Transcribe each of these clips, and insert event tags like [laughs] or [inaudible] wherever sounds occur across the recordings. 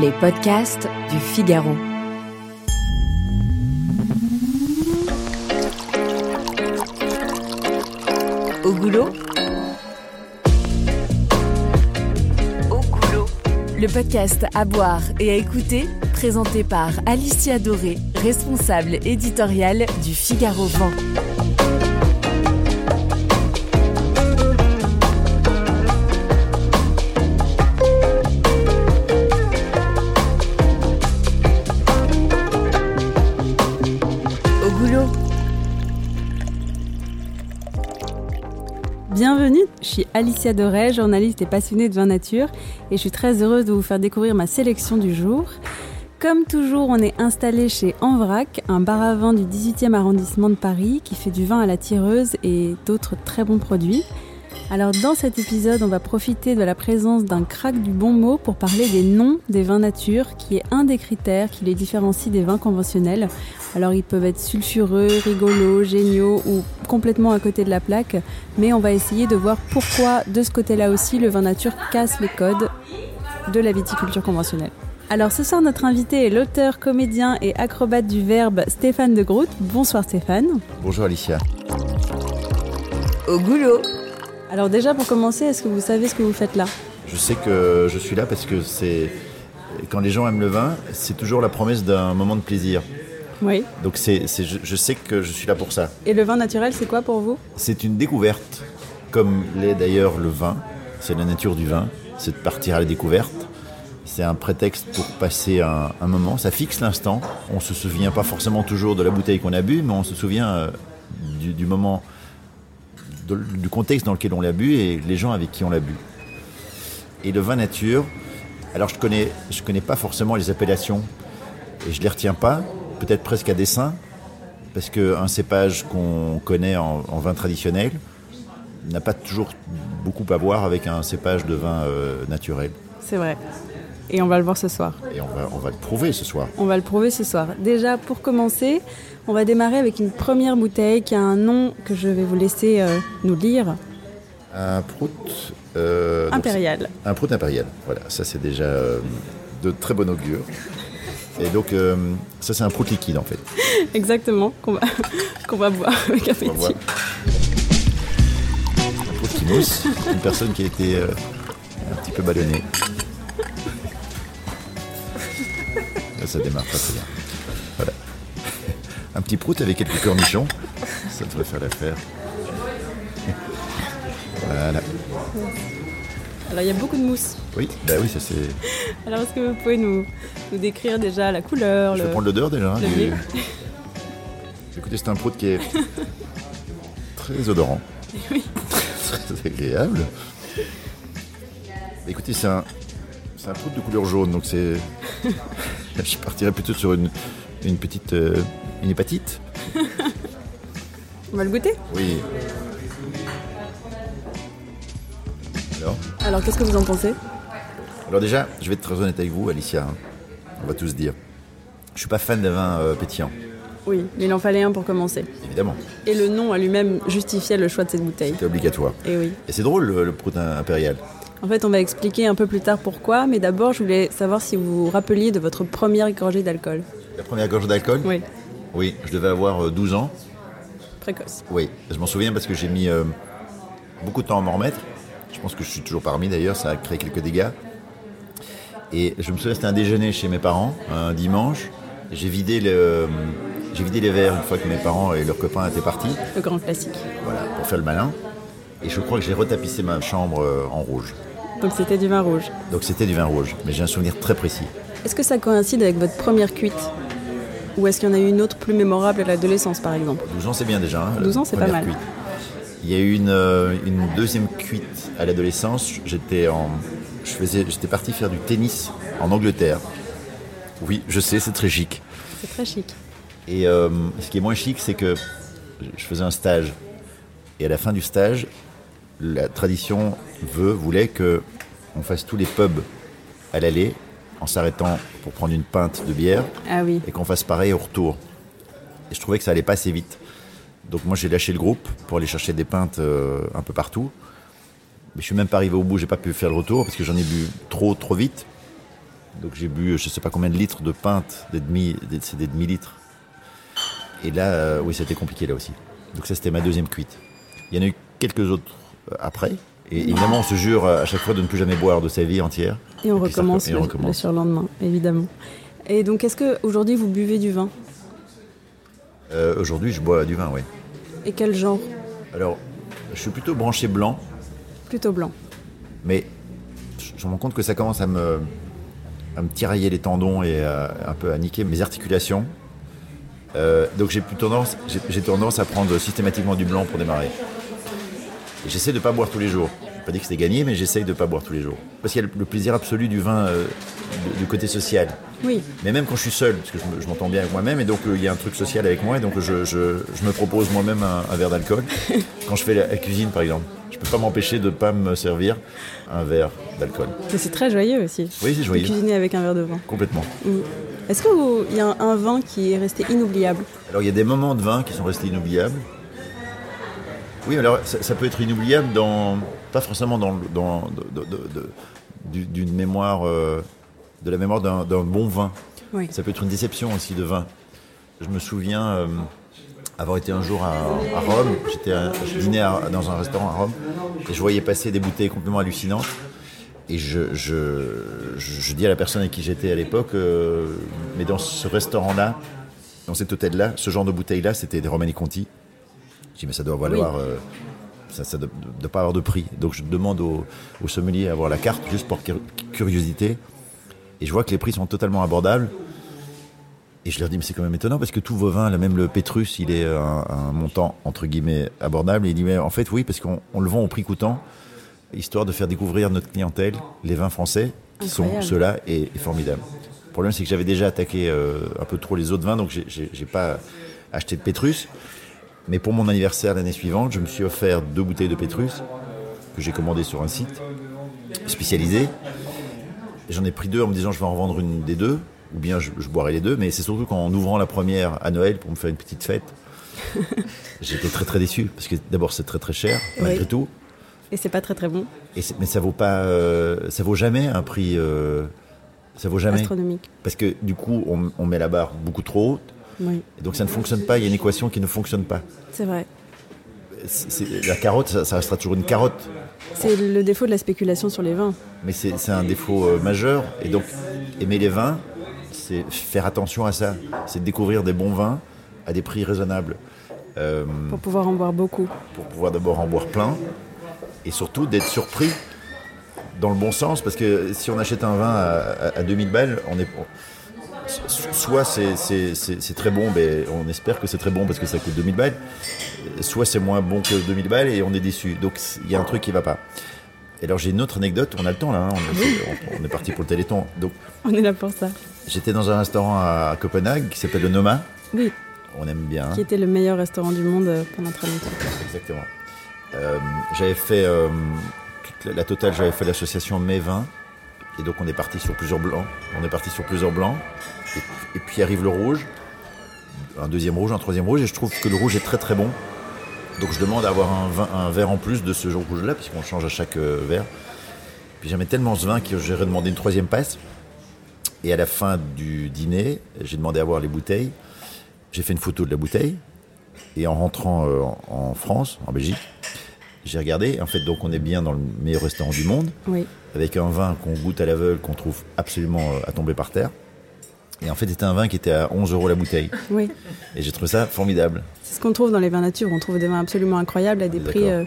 les podcasts du Figaro. Au goulot Au goulot. Le podcast à boire et à écouter, présenté par Alicia Doré, responsable éditoriale du Figaro Vent. Suis Alicia Doré, journaliste et passionnée de vin nature, et je suis très heureuse de vous faire découvrir ma sélection du jour. Comme toujours, on est installé chez Envrac, un bar à vin du 18e arrondissement de Paris qui fait du vin à la tireuse et d'autres très bons produits. Alors dans cet épisode, on va profiter de la présence d'un crack du bon mot pour parler des noms des vins nature, qui est un des critères qui les différencie des vins conventionnels. Alors ils peuvent être sulfureux, rigolos, géniaux ou complètement à côté de la plaque, mais on va essayer de voir pourquoi de ce côté-là aussi le vin nature casse les codes de la viticulture conventionnelle. Alors ce soir notre invité est l'auteur, comédien et acrobate du verbe Stéphane de Groot. Bonsoir Stéphane. Bonjour Alicia. Au goulot. Alors déjà pour commencer, est-ce que vous savez ce que vous faites là? Je sais que je suis là parce que c'est quand les gens aiment le vin, c'est toujours la promesse d'un moment de plaisir. Oui. Donc c'est, c'est- je, je sais que je suis là pour ça. Et le vin naturel, c'est quoi pour vous? C'est une découverte, comme l'est d'ailleurs le vin. C'est la nature du vin, c'est de partir à la découverte. C'est un prétexte pour passer un, un moment. Ça fixe l'instant. On se souvient pas forcément toujours de la bouteille qu'on a bu, mais on se souvient euh, du, du moment, du contexte dans lequel on l'a bu et les gens avec qui on l'a bu. Et le vin nature, alors je connais, je connais pas forcément les appellations et je les retiens pas, peut-être presque à dessein, parce qu'un cépage qu'on connaît en, en vin traditionnel n'a pas toujours beaucoup à voir avec un cépage de vin euh, naturel. C'est vrai. Et on va le voir ce soir. Et on va, on va le prouver ce soir. On va le prouver ce soir. Déjà, pour commencer, on va démarrer avec une première bouteille qui a un nom que je vais vous laisser euh, nous lire. Un prout euh, Impérial. Un prout impérial. Voilà, ça c'est déjà euh, de très bon augure. Et donc euh, ça c'est un prout liquide en fait. [laughs] Exactement, qu'on va, [laughs] qu'on va boire avec On va voir. Un prout qui mousse. Une personne qui a été un petit peu ballonnée. Ça démarre pas très bien. Voilà. [laughs] Un petit prout avec quelques cornichons. Ça devrait faire l'affaire. Voilà. Alors, il y a beaucoup de mousse. Oui, bah oui, ça c'est. Alors, est-ce que vous pouvez nous, nous décrire déjà la couleur Je le- vais prendre l'odeur déjà. hein, le du- blé. [laughs] Écoutez, c'est un prout qui est très odorant. [laughs] très agréable. Écoutez, c'est un, c'est un prout de couleur jaune, donc c'est. Je partirais plutôt sur une, une petite. euh, une hépatite. On va le goûter Oui. Alors Alors, qu'est-ce que vous en pensez Alors déjà, je vais être très honnête avec vous, Alicia. hein. On va tous dire. Je suis pas fan des vins euh, pétillants, Oui, mais il en fallait un pour commencer. évidemment. Et le nom à lui-même justifiait le choix de cette bouteille. C'est obligatoire. Et oui. Et c'est drôle le, le prout impérial. En fait, on va expliquer un peu plus tard pourquoi, mais d'abord, je voulais savoir si vous vous rappeliez de votre première gorgée d'alcool. La première gorge d'alcool? Oui, Oui, je devais avoir euh, 12 ans. précoce. Oui, je m'en souviens parce que j'ai mis euh, beaucoup de temps à m'en remettre. Je pense que je suis toujours parmi d'ailleurs, ça a créé quelques dégâts. Et je me souviens, c'était un déjeuner chez mes parents, un dimanche. J'ai vidé, le, j'ai vidé les verres une fois que mes parents et leurs copains étaient partis, Le grand classique. voilà, pour faire le malin. Et je crois que j'ai retapissé ma chambre euh, en rouge. Donc c'était du vin rouge. Donc c'était du vin rouge, mais j'ai un souvenir très précis. Est-ce que ça coïncide avec votre première cuite Ou est-ce qu'il y en a eu une autre plus mémorable à l'adolescence, par exemple 12 ans, c'est bien déjà. hein, 12 la ans, c'est pas mal. cuite. Il y a eu une, euh, une deuxième cuite à l'adolescence. J'étais en, je faisais, j'étais parti faire du tennis en Angleterre. Oui, je sais, c'est très chic. C'est très chic. Et euh, ce qui est moins chic, c'est que je faisais un stage. Et à la fin du stage, la tradition veut, voulait que on fasse tous les pubs à l'aller en s'arrêtant pour prendre une pinte de bière Ah oui. et qu'on fasse pareil au retour. Et je trouvais que ça allait pas assez vite. Donc moi j'ai lâché le groupe pour aller chercher des pintes euh, un peu partout. Mais je suis même pas arrivé au bout, j'ai pas pu faire le retour parce que j'en ai bu trop trop vite. Donc j'ai bu je sais pas combien de litres de pinte, des demi, des- c'est des demi-litres. Et là, euh, oui, c'était compliqué là aussi. Donc ça, c'était ma deuxième cuite. Il y en a eu quelques autres après. Et évidemment, on se jure euh, à chaque fois de ne plus jamais boire de sa vie entière. Et on Et ça recommence, et on le, recommence. le surlendemain, évidemment. Et donc, est-ce que aujourd'hui vous buvez du vin? Euh, Aujourd'hui, je bois du vin, oui. Et quel genre? Alors, je suis plutôt branché blanc, Plutôt blanc. mais je me rends compte que ça commence à me, à me tirailler les tendons et à- un peu à niquer mes articulations. Euh, donc j'ai tendance, j'ai tendance à prendre systématiquement du blanc pour démarrer. Et j'essaie de ne pas boire tous les jours. Je n'ai pas dit que c'était gagné, mais j'essaye de ne pas boire tous les jours. Parce qu'il y a le, plaisir absolu du vin euh, de- du côté social. Oui, Mais même quand je suis seul, parce que je me- je m'entends bien avec moi-même, et donc euh, il y a un truc social avec moi, et donc je, je- je me propose moi-même un, un verre d'alcool. [laughs] quand je fais la, la cuisine, par exemple, je peux pas m'empêcher de ne pas me servir un verre d'alcool. mais c'est très joyeux aussi. Oui, c'est De joyeux, cuisiner avec un verre de vin. complètement. Mm. Est-ce qu'il y a un, un vin qui est resté inoubliable? Alors il y a des moments de vin qui sont restés inoubliables. Oui, alors ça, ça peut être inoubliable dans, pas forcément dans, dans d'une mémoire, euh, de la mémoire d'un bon vin. Oui. Ça peut être une déception aussi de vin. Je me souviens euh, avoir été un jour à, à Rome. J'étais, je dînais à- dans un restaurant à Rome et je voyais passer des bouteilles complètement hallucinantes. Et je, je, je, je dis à la personne avec qui j'étais à l'époque, euh, mais dans ce restaurant-là, dans cet hôtel-là, ce genre de bouteilles-là, c'était des Romani Conti. Je dis, mais ça doit valoir. euh, ça ne doit pas avoir de prix. Donc je demande au, au sommelier à avoir la carte, juste pour cur- curiosité. Et je vois que les prix sont totalement abordables. Et je leur dis, mais c'est quand même étonnant parce que tous vos vins, là, même le Pétrus, il est un, un montant entre guillemets abordable. Et il dit, mais en fait, oui, parce qu'on on le vend au prix coûtant, histoire de faire découvrir notre clientèle les vins français, qui Incroyable. sont ceux-là, et, et formidables. Le problème, c'est que j'avais déjà attaqué euh, un peu trop les autres vins, donc j'ai pas acheté de Pétrus. Mais pour mon anniversaire l'année suivante, je me suis offert deux bouteilles de Pétrus que j'ai commandées sur un site spécialisé. J'en ai pris deux en me disant je vais en vendre une des deux, ou bien je, je boirai les deux. Mais c'est surtout qu'en ouvrant la première à Noël pour me faire une petite fête, [laughs] j'étais très très déçu parce que d'abord c'est très très cher malgré Oui. tout. Et c'est pas très très bon, Et mais ça vaut pas, euh, ça vaut jamais un prix, euh, ça vaut jamais astronomique. parce que du coup on, on met la barre beaucoup trop haute. Oui, Et donc ça ne fonctionne pas. Il y a une équation qui ne fonctionne pas. c'est vrai. C'est- la carotte, ça, ça restera toujours une carotte. C'est le défaut de la spéculation sur les vins. Mais c'est c'est un défaut euh, majeur. Et donc, aimer les vins, c'est faire attention à ça. C'est découvrir des bons vins à des prix raisonnables. Euh, Pour pouvoir en boire beaucoup. pour pouvoir d'abord en boire plein. Et surtout d'être surpris dans le bon sens. Parce que si on achète un vin à, à- à 2000 balles, on est. Soit c'est- très bon, mais on espère que c'est très bon parce que ça coûte 2000 balles. Soit c'est moins bon que 2000 balles et on est déçu. Donc il y a un truc qui va pas. Et alors j'ai une autre anecdote, on a le temps là, hein, on, est, on est parti pour le téléthon. Donc On est là pour ça. j'étais dans un restaurant à Copenhague qui s'appelle le Noma. Oui, On aime bien. hein. qui était le meilleur restaurant du monde euh, pendant très longtemps. Exactement. Euh, j'avais fait euh, la, la totale, j'avais fait l'association Mai 20. Et donc on est parti sur plusieurs blancs. On est parti sur plusieurs blancs. Et, puis arrive le rouge. Un deuxième rouge, un troisième rouge. Et je trouve que le rouge est très très bon. Donc je demande à avoir un, verre en plus de ce rouge-là, puisqu'on change à chaque euh, verre. Puis j'aimais tellement ce vin que j'ai redemandé une troisième passe. Et à la fin du dîner, j'ai demandé à voir les bouteilles. J'ai fait une photo de la bouteille. Et en rentrant euh, en France, en Belgique, j'ai regardé. En fait, donc on est bien dans le meilleur restaurant du monde, Oui, avec un vin qu'on goûte à l'aveugle, qu'on trouve absolument euh, à tomber par terre. Et en fait, c'était un vin qui était à 11 euros la bouteille. oui. Et j'ai trouvé ça formidable. C'est ce qu'on trouve dans les vins nature. On trouve des vins absolument incroyables à des D'accord. prix, euh,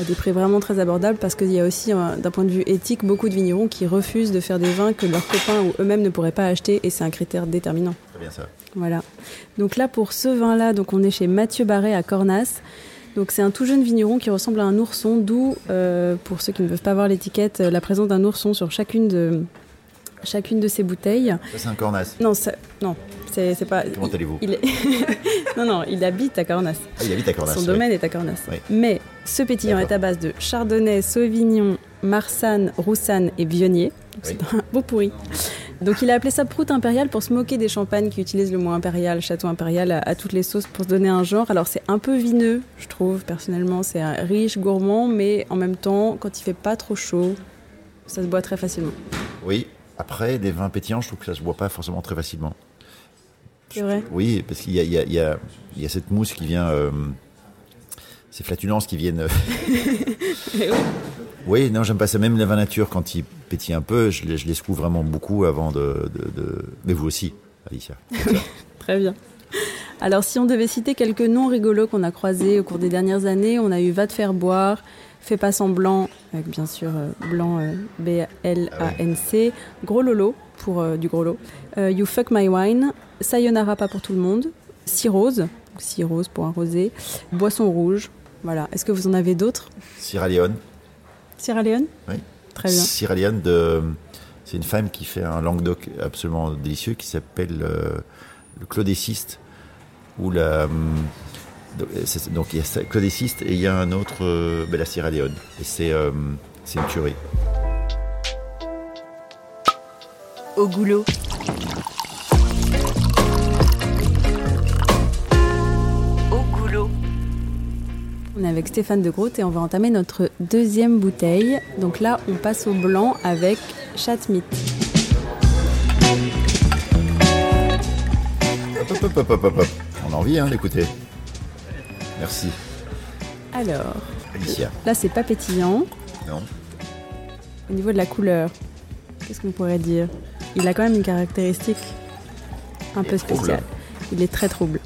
à des prix vraiment très abordables parce qu'il y a aussi, euh, d'un point de vue éthique, beaucoup de vignerons qui refusent de faire des vins que leurs copains ou eux-mêmes ne pourraient pas acheter et c'est un critère déterminant. Très bien ça. Voilà. Donc là, pour ce vin-là, donc on est chez Mathieu Barret à Cornas. Donc c'est un tout jeune vigneron qui ressemble à un ourson, d'où, euh, pour ceux qui ne peuvent pas voir l'étiquette, euh, la présence d'un ourson sur chacune de, chacune de ses bouteilles. Ça, c'est un cornas. Non, non, c'est pas. Comment allez-vous? il est... [laughs] Non, non, il habite à Cornas. Ah, il habite à Cornas. Son oui. domaine est à Cornas. Oui. Mais ce pétillant est à base de chardonnay, sauvignon, marsanne, roussanne et vionnier. Oui. C'est un beau pourri. Donc il a appelé ça prout impérial pour se moquer des champagnes qui utilisent le mot impérial, château impérial à, à toutes les sauces pour se donner un genre. Alors c'est un peu vineux, je trouve personnellement. C'est riche, gourmand, mais en même temps, quand il fait pas trop chaud, ça se boit très facilement. Oui. Après, les vins pétillants, je trouve que ça se boit pas forcément très facilement. C'est vrai Oui, parce qu'il y a, y, y, y cette mousse qui vient. Euh, ces flatulences qui viennent. [laughs] [laughs] oui, non, j'aime pas ça. Même les vins nature, quand ils pétillent un peu, je les, je les secoue vraiment beaucoup avant de, de, de... Mais vous aussi, Alicia. [laughs] Très bien. Alors, si on devait citer quelques noms rigolos qu'on a croisés au cours des dernières années, on a eu Va te faire boire, Fais pas semblant, avec bien sûr euh, blanc euh, B-L-A-N-C, Gros Lolo pour euh, du gros lot, euh, You Fuck My Wine, Sayonara pas pour tout le monde, Rose, Six Rose pour un rosé, Boisson rouge. Voilà. Est-ce que vous en avez d'autres? Sierra Leone. Sierra Leone Oui. Très bien. Sierra Leone, de... c'est une femme qui fait un Languedoc absolument délicieux qui s'appelle euh, le Claudéciste ou la. hum, donc il y a Claudéciste et il y a un autre, euh, ben, la Sierra Leone. Et c'est euh, c'est une tuerie. Au goulot. On est avec Stéphane de Groot et on va entamer notre deuxième bouteille. Donc là, on passe au blanc avec Chatmit. Hop, hop, hop, hop, hop, hop. On a envie hein, d'écouter. Merci, Alors, Alicia. là, c'est pas pétillant. Non Au niveau de la couleur, qu'est-ce qu'on pourrait dire? Il a quand même une caractéristique un peu trouble. spéciale. Il est très trouble.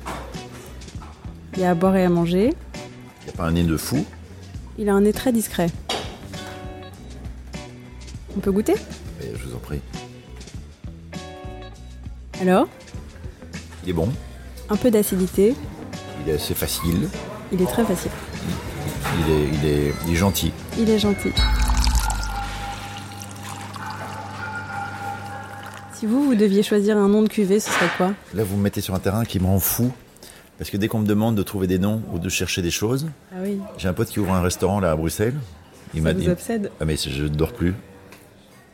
Il y a à boire et à manger. Il a pas un nez de fou. Il a un nez très discret. On peut goûter? Mais je vous en prie. Alors? Il est bon. Un peu d'acidité. Il est assez facile. Il est très facile. Il est, il est, il est gentil. Il est gentil. Si vous, vous deviez choisir un nom de cuvée, ce serait quoi? Là, vous me mettez sur un terrain qui me rend fou. Parce que dès qu'on me demande de trouver des noms ou de chercher des choses, Ah oui, j'ai un pote qui ouvre un restaurant là à Bruxelles. Il m'a vous dit obsède? Ah, mais je ne dors plus.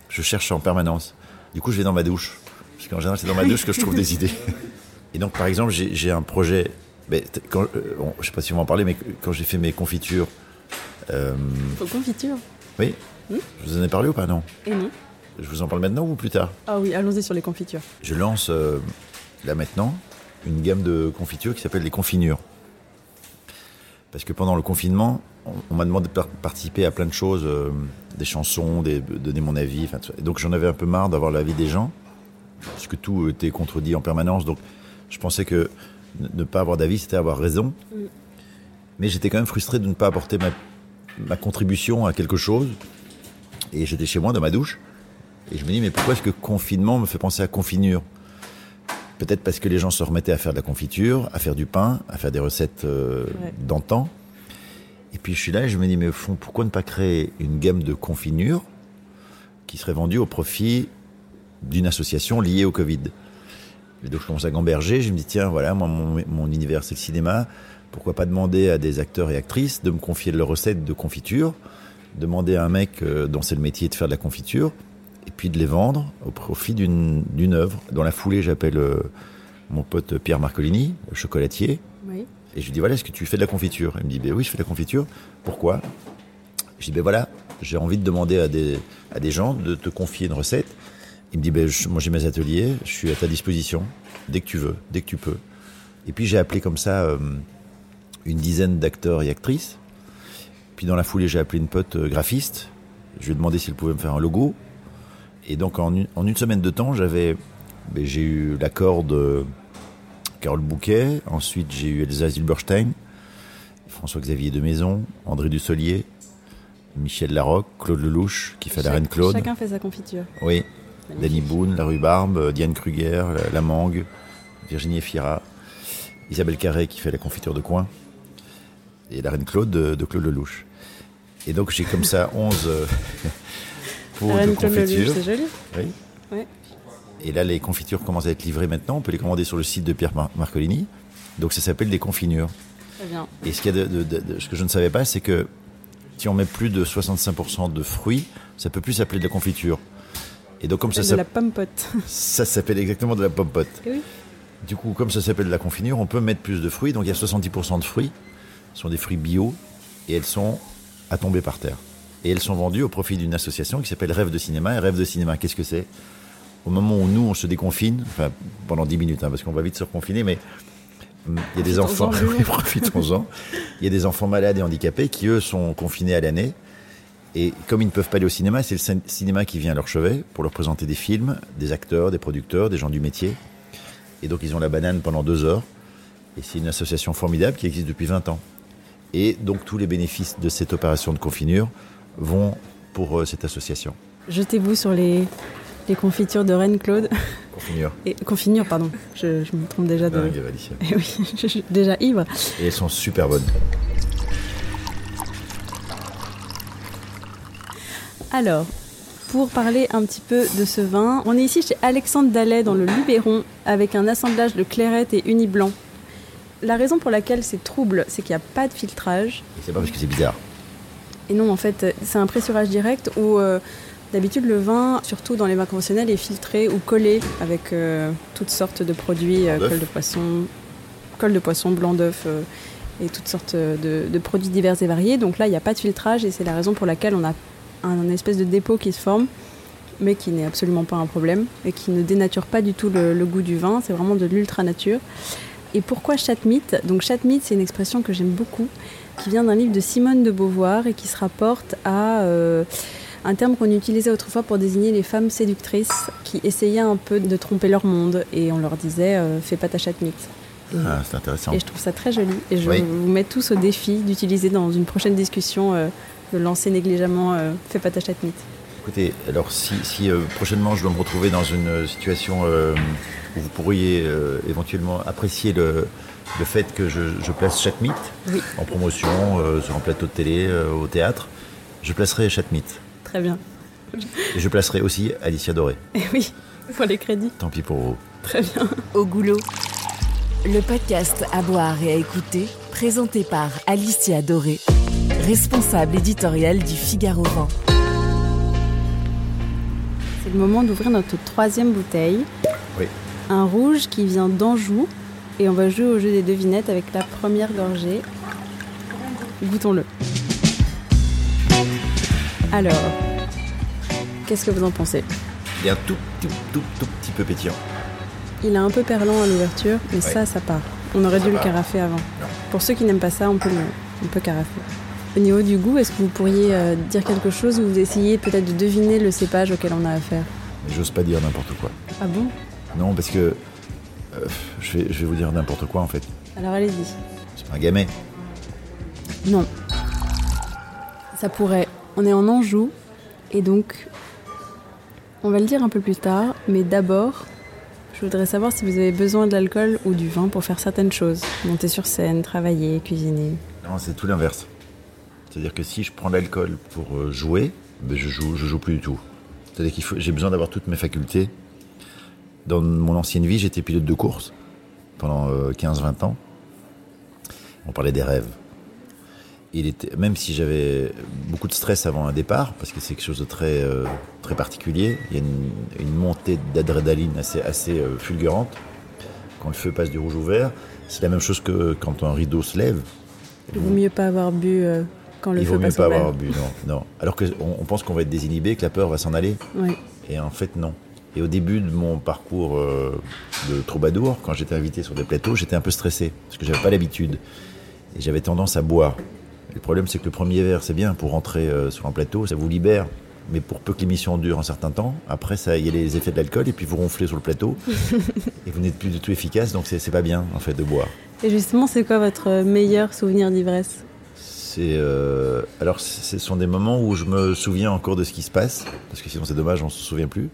Je cherche en permanence. Du coup, je vais dans ma douche. Parce qu'en général, c'est dans ma douche que je trouve des [laughs] idées. Et donc, par exemple, j'ai un projet. Mais quand, euh, bon, je sais pas si va en parler, mais quand j'ai fait mes confitures. euh, Faut confiture. oui Hmm? Je vous en ai parlé ou pas? Non. Et non Je vous en parle maintenant ou plus tard? Ah oui, allons-y sur les confitures. Je lance euh, là maintenant une gamme de confitures qui s'appelle les confinures. Parce que pendant le confinement, on, on m'a demandé de par- participer à plein de choses, euh, des chansons, des, de donner mon avis. enfin, tout ça. Et donc j'en avais un peu marre d'avoir l'avis des gens, parce que tout était contredit en permanence. Donc je pensais que ne, pas avoir d'avis, c'était avoir raison. Mm. Mais j'étais quand même frustré de ne pas apporter ma, ma contribution à quelque chose. Et j'étais chez moi dans ma douche. Et je me dis, mais pourquoi est-ce que confinement me fait penser à confinure Peut-être parce que les gens se remettaient à faire de la confiture, à faire du pain, à faire des recettes euh, Ouais. d'antan. Et puis je suis là et je me dis, mais au fond, pourquoi ne pas créer une gamme de confinures qui serait vendue au profit d'une association liée au Covid? Et donc je commence à gamberger, je me dis, tiens, voilà, moi, mon, mon univers, c'est le cinéma. Pourquoi pas demander à des acteurs et actrices de me confier leurs recettes de confiture? Demander à un mec euh, dont c'est le métier de faire de la confiture et puis de les vendre au profit d'une œuvre. Dans la foulée, j'appelle euh, mon pote Pierre Marcolini, le chocolatier, Oui. et je lui dis voilà, est-ce que tu fais de la confiture? Il me dit ben oui, je fais de la confiture. Pourquoi? Je dis ben voilà, j'ai envie de demander à des, à des gens de te confier une recette. Il me dit ben je- moi j'ai mes ateliers, je suis à ta disposition dès que tu veux, dès que tu peux. Et puis j'ai appelé comme ça euh, une dizaine d'acteurs et actrices. Puis dans la foulée, j'ai appelé une pote euh, graphiste. Je lui ai demandé s'il pouvait me faire un logo. Et donc en une, en une semaine de temps, j'avais, ben, j'ai eu l'accord de Carole Bouquet. Ensuite, j'ai eu Elsa Zilberstein, François-Xavier de Maison, André Dussolier, Michel Larocque, Claude Lelouch, qui fait la Reine Claude. Chacun fait sa confiture. Oui. Danny Boone, La Rhubarbe, Diane Kruger, la, la Mangue, Virginie Efira, Isabelle Carré qui fait la confiture de coin, et la Reine Claude de, de Claude Lelouch. Et donc j'ai comme ça 11 La de confiture. c'est joli. Oui. Ouais. Et là, les confitures commencent à être livrées maintenant. On peut les commander sur le site de Pierre Mar- Marcolini. Donc ça s'appelle des confinures. Très bien. Et ce, qu'il y a de, de- de- de- ce que je ne savais pas, c'est que si on met plus de 65% de fruits, ça peut plus s'appeler de la confiture. Et donc comme ça, de ça, la pomme pote. [laughs] ça s'appelle exactement de la pomme pote. Eh oui. Du coup, comme ça s'appelle de la confinure, on peut mettre plus de fruits. Donc il y a 70% de fruits. Ce sont des fruits bio et elles sont à tomber par terre. Et elles sont vendues au profit d'une association qui s'appelle Rêve de cinéma. Et Rêve de cinéma, qu'est-ce que c'est? Au moment où nous, on se déconfine, enfin pendant 10 minutes, hein, parce qu'on va vite se reconfiner, mais hum, il y a des enfants, [laughs] profitons-en, il y a des enfants malades et handicapés qui, eux, sont confinés à l'année. Et comme ils ne peuvent pas aller au cinéma, c'est le cinéma qui vient à leur chevet pour leur présenter des films, des acteurs, des producteurs, des gens du métier. Et donc ils ont la banane pendant deux heures. Et c'est une association formidable qui existe depuis 20 ans. Et donc tous les bénéfices de cette opération de confinure vont pour euh, cette association. Jetez-vous sur les, les confitures de Reine Claude. Confinure. [laughs] Et, confinure, pardon. Je, me trompe déjà de. [laughs] Eh oui, je suis déjà ivre. Et elles sont super bonnes. Alors, pour parler un petit peu de ce vin, on est ici chez Alexandre Dallet dans le Luberon avec un assemblage de clairette et uni blanc. La raison pour laquelle c'est trouble, c'est qu'il n'y a pas de filtrage. C'est pas parce que c'est bizarre. Et non, en fait, c'est un pressurage direct où euh, d'habitude le vin, surtout dans les vins conventionnels, est filtré ou collé avec euh, toutes sortes de produits, euh, colle de poisson, colle de poisson, blanc d'œuf et toutes sortes de, de, produits divers et variés. Donc là, il n'y a pas de filtrage et c'est la raison pour laquelle on a un espèce de dépôt qui se forme, mais qui n'est absolument pas un problème et qui ne dénature pas du tout le, goût du vin. C'est vraiment de l'ultra nature. Et pourquoi chatmite Donc chatmite, c'est une expression que j'aime beaucoup, qui vient d'un livre de Simone de Beauvoir et qui se rapporte à euh, un terme qu'on utilisait autrefois pour désigner les femmes séductrices qui essayaient un peu de tromper leur monde et on leur disait euh, fais pas ta chatmite. Ah, c'est intéressant. Et je trouve ça très joli. Et je vous mets tous au défi d'utiliser dans une prochaine discussion euh, de lancer négligemment Fais pas ta chatmite Écoutez, alors si, prochainement je dois me retrouver dans une situation vous pourriez éventuellement apprécier le, le fait que je, place Chatmite en promotion sur un plateau de télé, au théâtre, je placerai Chatmite. Très bien. Et je placerai aussi Alicia Doré. [laughs] Et oui, pour les crédits. Tant pis pour vous. Très bien. Au goulot, le podcast à boire et à écouter, présenté par Alicia Doré responsable éditorial du Figaro Vent. C'est le moment d'ouvrir notre troisième bouteille. Un rouge qui vient d'Anjou. Et on va jouer au jeu des devinettes avec la première gorgée. Goûtons-le. Alors, qu'est-ce que vous en pensez? Il est un tout, tout, tout, tout petit peu pétillant. Il est un peu perlant à l'ouverture, mais ça, ça part. On aurait dû le carafer avant. Pour ceux qui n'aiment pas ça, on peut, on peut carafer. Au niveau du goût, est-ce que vous pourriez euh, dire quelque chose ou vous essayez peut-être de deviner le cépage auquel on a affaire? J'ose pas dire n'importe quoi. Ah bon? Non, parce que euh, je, vais, je vais vous dire n'importe quoi en fait. Alors allez-y. C'est un gamet Non. Ça pourrait. On est en Anjou et donc on va le dire un peu plus tard, mais d'abord, je voudrais savoir si vous avez besoin de l'alcool ou du vin pour faire certaines choses. Monter sur scène, travailler, cuisiner. Non, c'est tout l'inverse. C'est-à-dire que si je prends l'alcool pour euh, jouer, ben je joue, je joue plus du tout. C'est-à-dire faut, j'ai besoin d'avoir toutes mes facultés. Dans mon ancienne vie, j'étais pilote de course pendant 15-20 euh, ans. On parlait des rêves. Il était, même si j'avais beaucoup de stress avant un départ, parce que c'est quelque chose de très, euh, très particulier, il y a une, montée d'adrénaline assez, assez fulgurante quand le feu passe du rouge au vert. C'est la même chose que quand un rideau se lève. Il vaut mieux pas avoir bu il vaut mieux pas avoir bu, non, non. Alors qu'on on pense qu'on va être désinhibé, que la peur va s'en aller. Et en fait, non. Et au début de mon parcours euh, de troubadour, quand j'étais invité sur des plateaux, j'étais un peu stressé parce que j'avais pas l'habitude et j'avais tendance à boire. le problème, c'est que le premier verre, c'est bien pour rentrer euh, sur un plateau, ça vous libère. Mais pour peu que l'émission dure un certain temps, après, il y a les effets de l'alcool et puis vous ronflez sur le plateau [laughs] et vous n'êtes plus du tout efficace, donc c'est pas bien en fait de boire. Et justement, c'est quoi votre meilleur souvenir d'ivresse? Euh, alors, ce sont des moments où je me souviens encore de ce qui se passe, parce que sinon c'est dommage, on se souvient plus.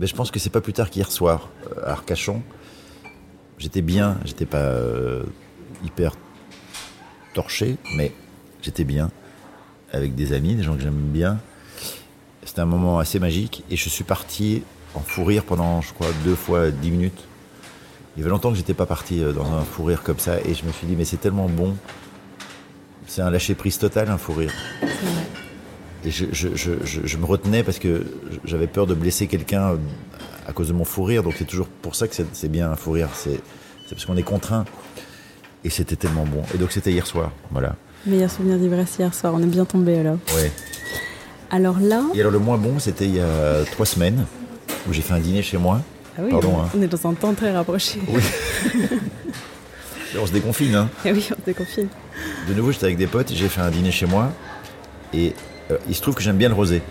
Mais je pense que c'est pas plus tard qu'hier soir, euh, à Arcachon. J'étais bien, j'étais pas euh, hyper torché, mais j'étais bien avec des amis, des gens que j'aime bien. C'était un moment assez magique et je suis parti en fou rire pendant, je crois, deux fois dix minutes. Il y avait longtemps que j'étais pas parti dans un fou rire comme ça et je me suis dit mais c'est tellement bon c'est un lâcher prise total, un fou rire. Et je, je, me retenais parce que j'avais peur de blesser quelqu'un à cause de mon fou rire. Donc c'est toujours pour ça que c'est bien un fou rire. C'est parce qu'on est contraint. Et c'était tellement bon. Et donc c'était hier soir. Voilà. Meilleur souvenir d'ivresse hier soir. On est bien tombé alors. Ouais. Alors là. Et alors le moins bon, c'était il y a trois semaines. où j'ai fait un dîner chez moi. Ah oui, Pardon, on, hein. on est dans un temps très rapproché. Oui. Et [laughs] on se déconfine, hein. Eh oui, on se déconfine. De nouveau, j'étais avec des potes et j'ai fait un dîner chez moi. Et euh, il se trouve que j'aime bien le rosé.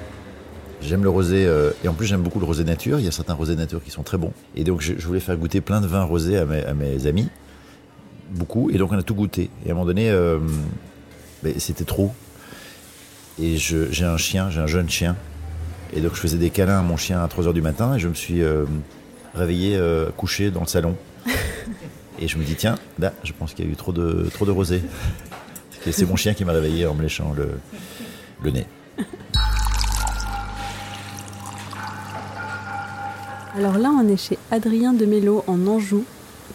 J'aime le rosé, euh, et en plus j'aime beaucoup le rosé nature. Il y a certains rosés nature qui sont très bons. Et donc je, voulais faire goûter plein de vins rosés à mes, amis. Beaucoup. Et donc on a tout goûté. Et à un moment donné, euh, ben, c'était trop. Et j'ai un chien, j'ai un jeune chien. Et donc je faisais des câlins à mon chien à 3h du matin et je me suis réveillé couché dans le salon. et je me dis, tiens, là, je pense qu'il y a eu trop de, trop de rosé. C'est mon chien qui m'a réveillé en me léchant le, le nez. Alors là, on est chez Adrien de Mello en Anjou,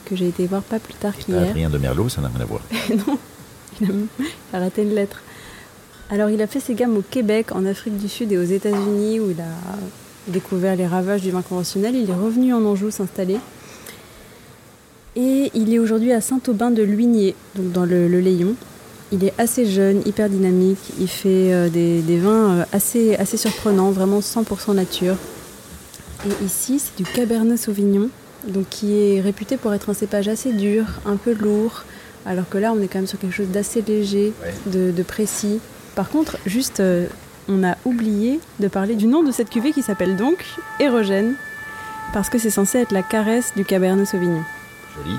que j'ai été voir pas plus tard qu'hier. Adrien de Merlot, ça n'a rien à voir. [laughs] non, il a, il a raté une lettre. Alors, il a fait ses gammes au Québec, en Afrique du Sud et aux États-Unis, où il a découvert les ravages du vin conventionnel. Il est revenu en Anjou s'installer. Et il est aujourd'hui à Saint-Aubin de Luigné, donc dans le, le Layon. Il est assez jeune, hyper dynamique. Il fait euh, des, des vins euh, assez, assez surprenants, vraiment 100% nature. Et ici, c'est du Cabernet Sauvignon, donc qui est réputé pour être un cépage assez dur, un peu lourd, alors que là, on est quand même sur quelque chose d'assez léger, de, de précis. Par contre, juste, euh, on a oublié de parler du nom de cette cuvée qui s'appelle donc Érogène, parce que c'est censé être la caresse du Cabernet Sauvignon. Joli.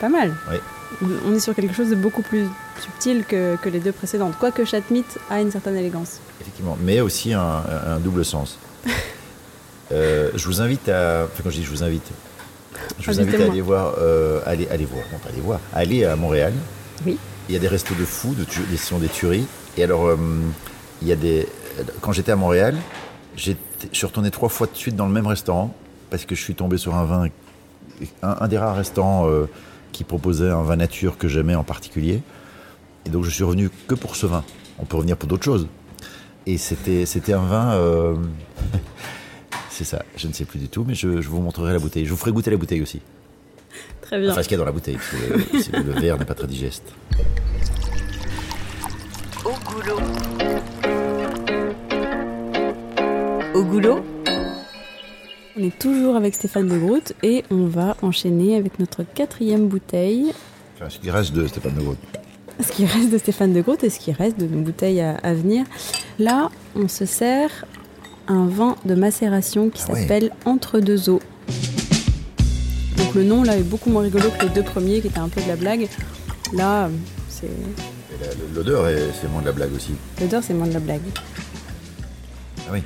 Pas mal. Ouais. On- est sur quelque chose de beaucoup plus subtil que, que les deux précédentes, quoique Chatmit a une certaine élégance. Effectivement, mais aussi un, un double sens. [laughs] Euh, je vous invite à. Enfin, quand je dis je vous invite, je vous invite à aller voir. euh, aller, aller voir, non pas aller voir, aller à Montréal. Oui. Il y a des restos de fous, de, tu- des sont des tueries. Et alors, euh, il y a des. Quand j'étais à Montréal, je suis retourné trois fois de suite dans le même restaurant parce que je suis tombé sur un vin, un, un des rares restaurants qui proposait un vin nature que j'aimais en particulier. Et donc, je suis revenu que pour ce vin. On peut revenir pour d'autres choses. Et c'était, c'était un vin. euh, [laughs] c'est ça, je ne sais plus du tout, mais je, je vous montrerai la bouteille. Je vous ferai goûter la bouteille aussi. Très bien. Enfin, ce qu'il y a dans la bouteille, parce que le, le verre n'est pas très digeste. Au goulot. Au goulot, On est toujours avec Stéphane de Groot et on va enchaîner avec notre quatrième bouteille. Enfin, ce qui reste de Stéphane de Groot. Ce qui reste de Stéphane de Groot et ce qui reste de nos bouteilles à, à venir. Là, on se sert un vin de macération qui Ah ouais. s'appelle Entre deux eaux. Donc le nom là est beaucoup moins rigolo que les deux premiers qui étaient un peu de la blague. Là, c'est L'odeur, est- c'est moins de la blague aussi. l'odeur, c'est moins de la blague. Ah oui,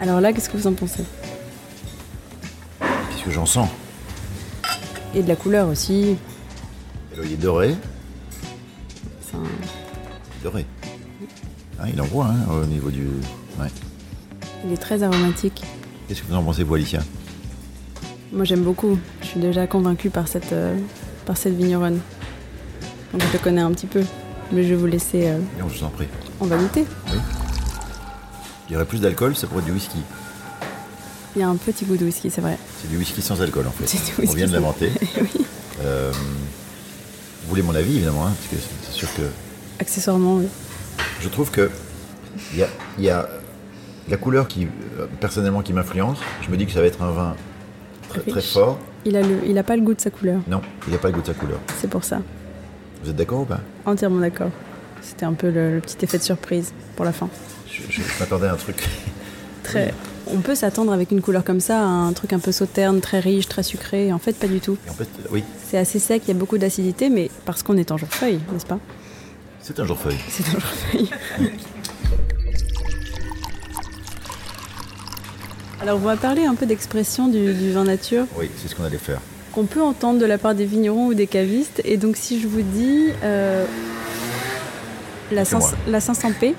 Alors là, qu'est-ce que vous en pensez? Que j'en sens Et de la couleur aussi. Alors, Il est doré. Un- est doré. Ah, il envoie hein, au niveau du. Ouais. Il est très aromatique. Qu'est-ce que vous en pensez, vous, Alicia? Moi j'aime beaucoup. Je suis déjà convaincue par cette, euh, par cette vigneronne. Donc je le connais un petit peu. Mais je vais vous laisser. euh, Non, je vous en prie. on va goûter. Il y aurait plus d'alcool, ça pourrait être du whisky. Il y a un petit goût de whisky, c'est vrai. C'est du whisky sans alcool, en fait. C'est du On vient de l'inventer. [laughs] oui. Euh, vous voulez mon avis, évidemment, hein, parce que c'est- sûr que Accessoirement, oui. je trouve que il y a, il y a la couleur qui, euh, personnellement, qui m'influence. Je me dis que ça va être un vin très, fort. Il a, le, il a pas le goût de sa couleur. Non, il n'a pas le goût de sa couleur. C'est pour ça. Vous êtes d'accord ou pas? Entièrement d'accord. C'était un peu le, le petit effet de surprise pour la fin. Je, je- je m'attendais à un truc. Très. [laughs] On peut s'attendre avec une couleur comme ça à un truc un peu sauterne, très riche, très sucré. En fait, pas du tout. En fait, oui, C'est assez sec, il y a beaucoup d'acidité, mais parce qu'on est en jour feuille, n'est-ce pas? C'est un jour feuille. C'est un jour feuille. [laughs] Alors, on va parler un peu d'expression du, du vin nature Oui, c'est ce qu'on allait faire. qu'on peut entendre de la part des vignerons ou des cavistes. Et donc, si je vous dis euh, la, C'est moi. 500 la 500p,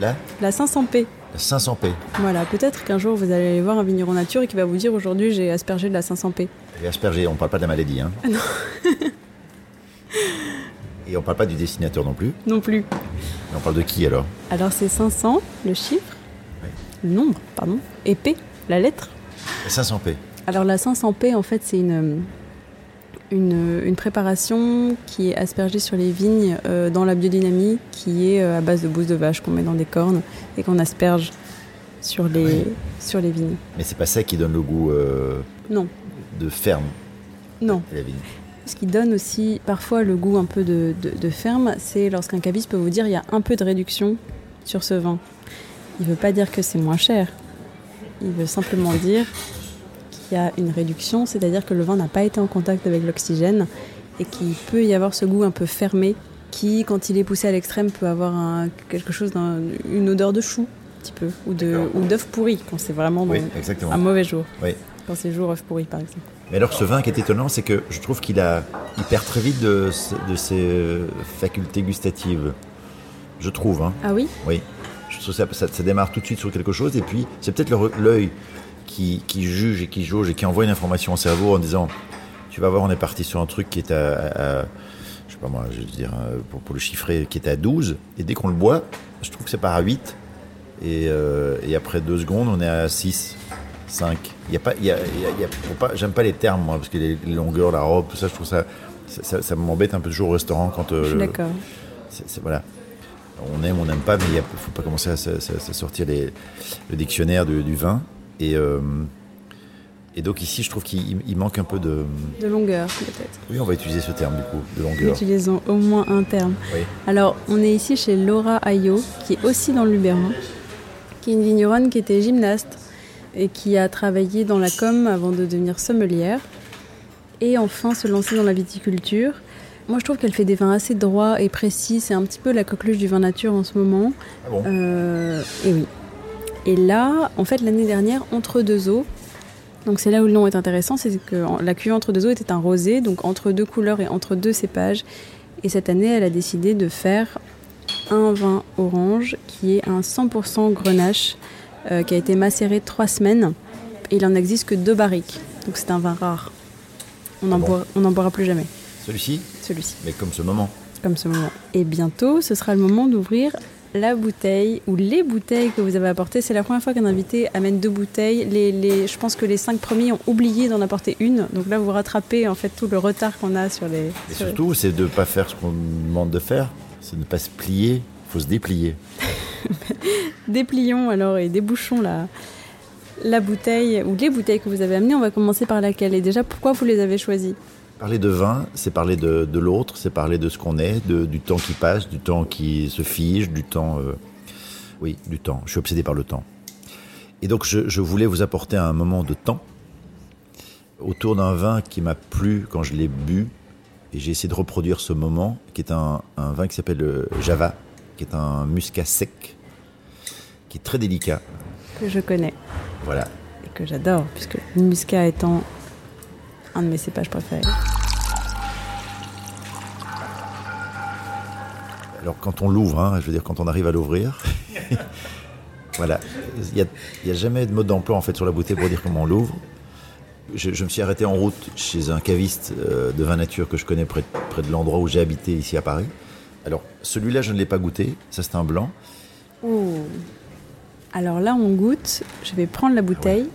Là, la 500p, la 500p. voilà, peut-être qu'un jour vous allez aller voir un vigneron nature et qui va vous dire aujourd'hui j'ai aspergé de la 500p. Et aspergé, on ne parle pas de la maladie. Hein. Ah non. [laughs] Et on ne parle pas du dessinateur non plus. Non plus. Mais on parle de qui alors? Alors, c'est 500, le chiffre, le nombre, pardon, et p, la lettre. La 500p. Alors la 500p, en fait, c'est une, une, une préparation qui est aspergée sur les vignes euh, dans la biodynamie, qui est euh, à base de bouse de vache qu'on met dans des cornes et qu'on asperge sur les, sur les vignes. Mais c'est pas ça qui donne le goût euh, Non, de ferme non. à la vigne. Ce qui donne aussi parfois le goût un peu de, de- de ferme, c'est lorsqu'un caviste peut vous dire il y a un peu de réduction sur ce vin. Il veut pas dire que c'est moins cher. Il veut simplement dire qu'il y a une réduction, c'est-à-dire que le vin n'a pas été en contact avec l'oxygène et qu'il peut y avoir ce goût un peu fermé qui, quand il est poussé à l'extrême, peut avoir un- quelque chose d'un- une odeur de chou, un petit peu, ou d'œuf pourri quand c'est vraiment Oui, un mauvais jour. Oui. Quand c'est jour œuf pourri, par exemple. Mais alors ce vin qui est étonnant, c'est que je trouve qu'il a, il perd très vite de, ses euh, facultés gustatives. Je trouve, hein. Ah oui? Oui. Je trouve ça, ça, ça démarre tout de suite sur quelque chose, et puis c'est peut-être l'œil qui, qui juge et qui jauge et qui envoie une information au cerveau en disant, tu vas voir, on est parti sur un truc qui est à, à- à- je sais pas moi, je veux dire, euh, pour, pour le chiffrer, qui est à 12, et dès qu'on le boit, je trouve que c'est part à 8, et, euh, et après deux secondes, on est à 6. 5. Il y a pas, il y a, y y pas, j'aime pas les termes moi parce que les, les longueurs, la robe, tout ça, je trouve ça, ça, ça- ça m'embête un peu toujours au restaurant quand. euh, Je suis d'accord. voilà. On aime, on n'aime pas, mais il ne faut pas commencer à, sortir les- le dictionnaire du, du vin. Et, euh, et donc ici, je trouve qu'il il manque un peu de. De longueur, peut-être. Oui, on va utiliser ce terme du coup, de longueur. Utilisons au moins un terme. Oui. Alors, on est ici chez Laura Ayo, qui est aussi dans le Luberon, qui est une vigneronne qui était gymnaste et qui a travaillé dans la com avant de devenir sommelière et enfin se lancer dans la viticulture. Moi, je trouve qu'elle fait des vins assez droits et précis. C'est un petit peu la coqueluche du vin nature en ce moment. Ah bon? Euh, et oui. Et là, en fait, l'année dernière, Entre deux eaux, donc c'est là où le nom est intéressant, c'est que la cuvée Entre deux eaux était un rosé, donc entre deux couleurs et entre deux cépages. Et cette année, elle a décidé de faire un vin orange qui est un 100% grenache, euh, qui a été macéré trois semaines. Et il en existe que deux barriques, donc c'est un vin rare. On n'en Ah bon boira, on n'en boira plus jamais, Celui-ci, celui-ci mais comme ce moment. comme ce moment. Et bientôt, ce sera le moment d'ouvrir la bouteille ou les bouteilles que vous avez apportées. C'est la première fois qu'un invité amène deux bouteilles. Les, les- je pense que les cinq premiers ont oublié d'en apporter une. Donc là, vous rattrapez en fait tout le retard qu'on a sur les. Et sur les- surtout, c'est de ne pas faire ce qu'on nous demande de faire, c'est de ne pas se plier, il faut se déplier. [laughs] Déplions alors et débouchons la, la bouteille ou les bouteilles que vous avez amenées. On va commencer par laquelle Et déjà, pourquoi vous les avez choisies? Parler de vin, c'est parler de, de l'autre, c'est parler de ce qu'on est, de- du temps qui passe, du temps qui se fige, du temps... euh, oui, du temps. Je suis obsédé par le temps. Et donc, je, je voulais vous apporter un moment de temps autour d'un vin qui m'a plu quand je l'ai bu. Et j'ai essayé de reproduire ce moment, qui est un, un vin qui s'appelle le Java, qui est un muscat sec, qui est très délicat. Que je connais Voilà. et que j'adore, puisque le muscat étant un de mes cépages préférés. Alors quand on l'ouvre, hein, je veux dire quand on arrive à l'ouvrir, [laughs] voilà, il n'y a, il y a jamais de mode d'emploi en fait sur la bouteille pour dire comment on l'ouvre. Je, je me suis arrêté en route chez un caviste euh, de vin nature que je connais près, près de l'endroit où j'ai habité ici à Paris. Alors celui-là je ne l'ai pas goûté, ça c'est un blanc. Oh. Alors là, on goûte. Je vais prendre la bouteille.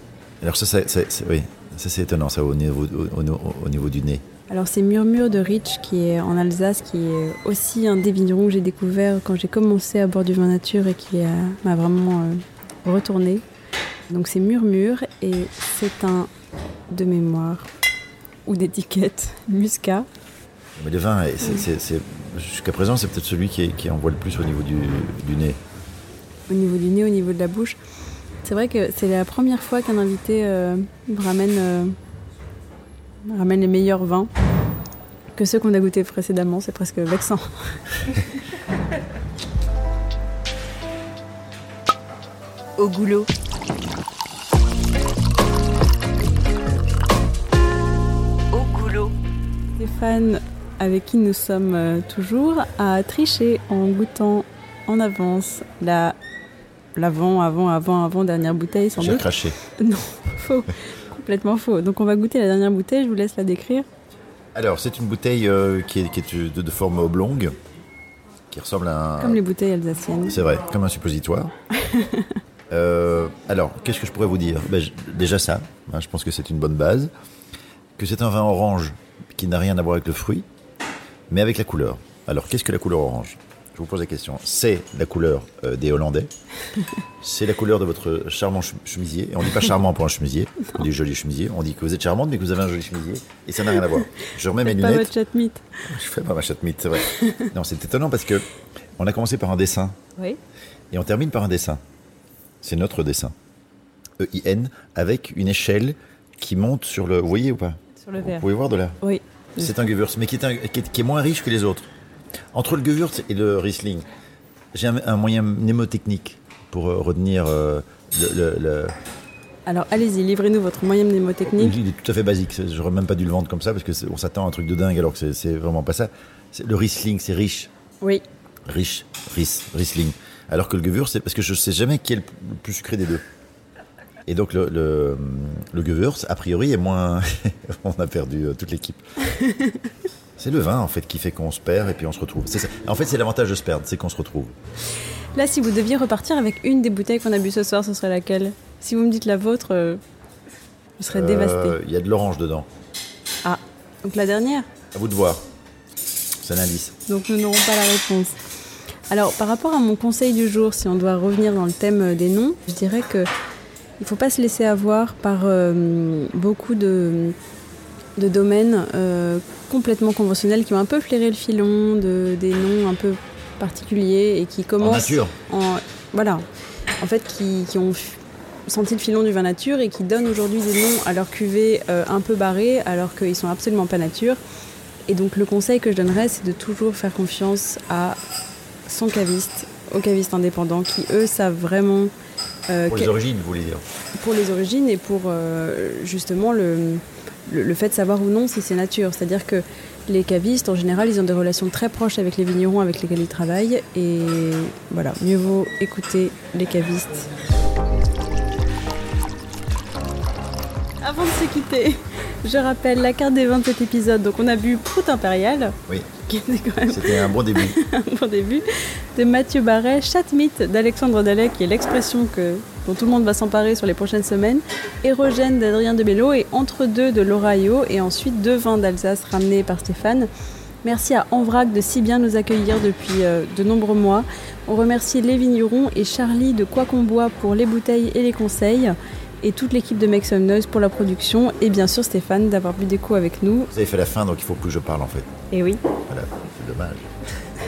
Alors ça, ça, ça- c'est- oui, ça c'est étonnant ça au niveau, au, au- au niveau du nez. Alors c'est Murmure de Rich qui est en Alsace, qui est aussi un des vignerons que j'ai découvert quand j'ai commencé à boire du vin nature et qui m'a vraiment euh, retourné. Donc c'est Murmure et c'est un de mémoire ou d'étiquette muscat. Mais le vin, jusqu'à présent, c'est peut-être celui qui, qui envoie le plus au niveau du, du nez. au niveau du nez, au niveau de la bouche. C'est vrai que c'est la première fois qu'un invité euh, ramène, euh, ramène les meilleurs vins que ceux qu'on a goûtés précédemment. C'est presque vexant. [laughs] Au goulot. Au goulot. Stéphane, avec qui nous sommes euh, toujours, a triché en goûtant en avance la l'avant, avant, avant, avant dernière bouteille sans J'ai doute. craché. [laughs] Non, faux, complètement faux. Donc on va goûter la dernière bouteille. Je vous laisse la décrire. Alors, c'est une bouteille euh, qui est, qui est de, de forme oblongue, qui ressemble à un. Comme les bouteilles alsaciennes. C'est vrai, comme un suppositoire. [laughs] Euh, alors, qu'est-ce que je pourrais vous dire? Ben, je- Déjà ça, hein, je pense que c'est une bonne base. Que c'est un vin orange qui n'a rien à voir avec le fruit, mais avec la couleur. Alors, qu'est-ce que la couleur orange? Je vous pose la question. C'est la couleur euh, des Hollandais. [laughs] c'est la couleur de votre charmant ch- chemisier. Et on dit pas charmant pour un chemisier. On dit joli chemisier. On dit que vous êtes charmante, mais que vous avez un joli chemisier. Et ça n'a rien à voir. Je remets mes Faites pas lunettes. votre chatmit. [laughs] Je fais pas ma chatte mythe, c'est vrai. non, c'est étonnant parce que on a commencé par un dessin Oui. et on termine par un dessin. C'est notre dessin. E-I-N avec une échelle qui monte sur le. Vous voyez ou pas? Sur le Vous verre. pouvez voir de là? Oui. C'est un Gewürz, mais qui est, un- qui est- qui est moins riche que les autres. Entre le Gewürz et le Riesling, j'ai un, un moyen mnémotechnique pour euh, retenir euh, le. le- le- Alors allez-y, livrez-nous votre moyen mnémotechnique. Il est tout à fait basique. J'aurais même pas dû le vendre comme ça parce que c'est- on s'attend à un truc de dingue alors que c'est- vraiment pas ça. C'est- Le Riesling, c'est riche. Oui. riche, Ries, Riesling. Alors que le Gewürz, c'est parce que je sais jamais qui est le le plus sucré des deux. Et donc le, le, le Gewürz, a priori, est moins. [laughs] on a perdu euh, toute l'équipe. [laughs] c'est le vin en fait qui fait qu'on se perd et puis on se retrouve. C'est ça. En fait, c'est l'avantage de se perdre, c'est qu'on se retrouve. Là, si vous deviez repartir avec une des bouteilles qu'on a bu ce soir, ce serait laquelle? Si vous me dites la vôtre, euh, je serais Euh, dévastée. Il y a de l'orange dedans. Ah, donc la dernière? À vous de voir. C'est un indice. Donc nous n'aurons pas la réponse. Alors par rapport à mon conseil du jour, si on doit revenir dans le thème euh, des noms, je dirais que il faut pas se laisser avoir par euh, beaucoup de, de domaines euh, complètement conventionnels qui ont un peu flairé le filon de, des noms un peu particuliers et qui En commencent nature. en- voilà, en fait, qui, qui ont senti le filon du vin nature et qui donnent aujourd'hui des noms à leur cuvée euh, un peu barrés alors qu'ils sont absolument pas nature. Et donc le conseil que je donnerais, c'est de toujours faire confiance à son caviste, aux cavistes indépendants qui, eux, savent vraiment euh, Pour les origines, vous voulez dire. pour les origines et pour euh, justement le, le, le fait de savoir ou non si c'est nature. C'est-à-dire que les cavistes, en général, ils ont des relations très proches avec les vignerons avec lesquels ils travaillent. Et voilà, mieux vaut écouter les cavistes. Avant de se quitter, je rappelle la carte des vins de cet épisode. Donc on a bu Prout Impérial, Oui, c'était un bon début. [laughs] un bon début, de Mathieu Barret, Chatmit d'Alexandre Dallet, qui est l'expression que, dont tout le monde va s'emparer sur les prochaines semaines, Érogène d'Adrien de Bello et Entre deux de Laura Io, et ensuite deux vins d'Alsace ramenés par Stéphane. Merci à Envrac de si bien nous accueillir depuis euh, de nombreux mois. On remercie les vignerons et Charlie de Quoi qu'on boit pour les bouteilles et les conseils, et toute l'équipe de Make Some Noise pour la production, et bien sûr Stéphane d'avoir bu des coups avec nous. Vous avez fait la fin, donc il faut plus que je parle en fait. Et oui. Voilà, c'est dommage.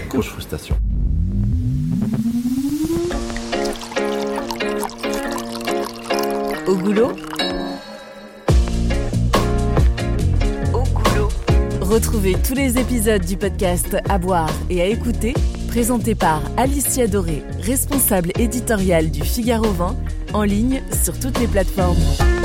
Grosse frustration. Goulot Au goulot Retrouvez tous les épisodes du podcast À boire et à écouter, présentés par Alicia Doré, responsable éditoriale du Figaro 20, en ligne sur toutes les plateformes.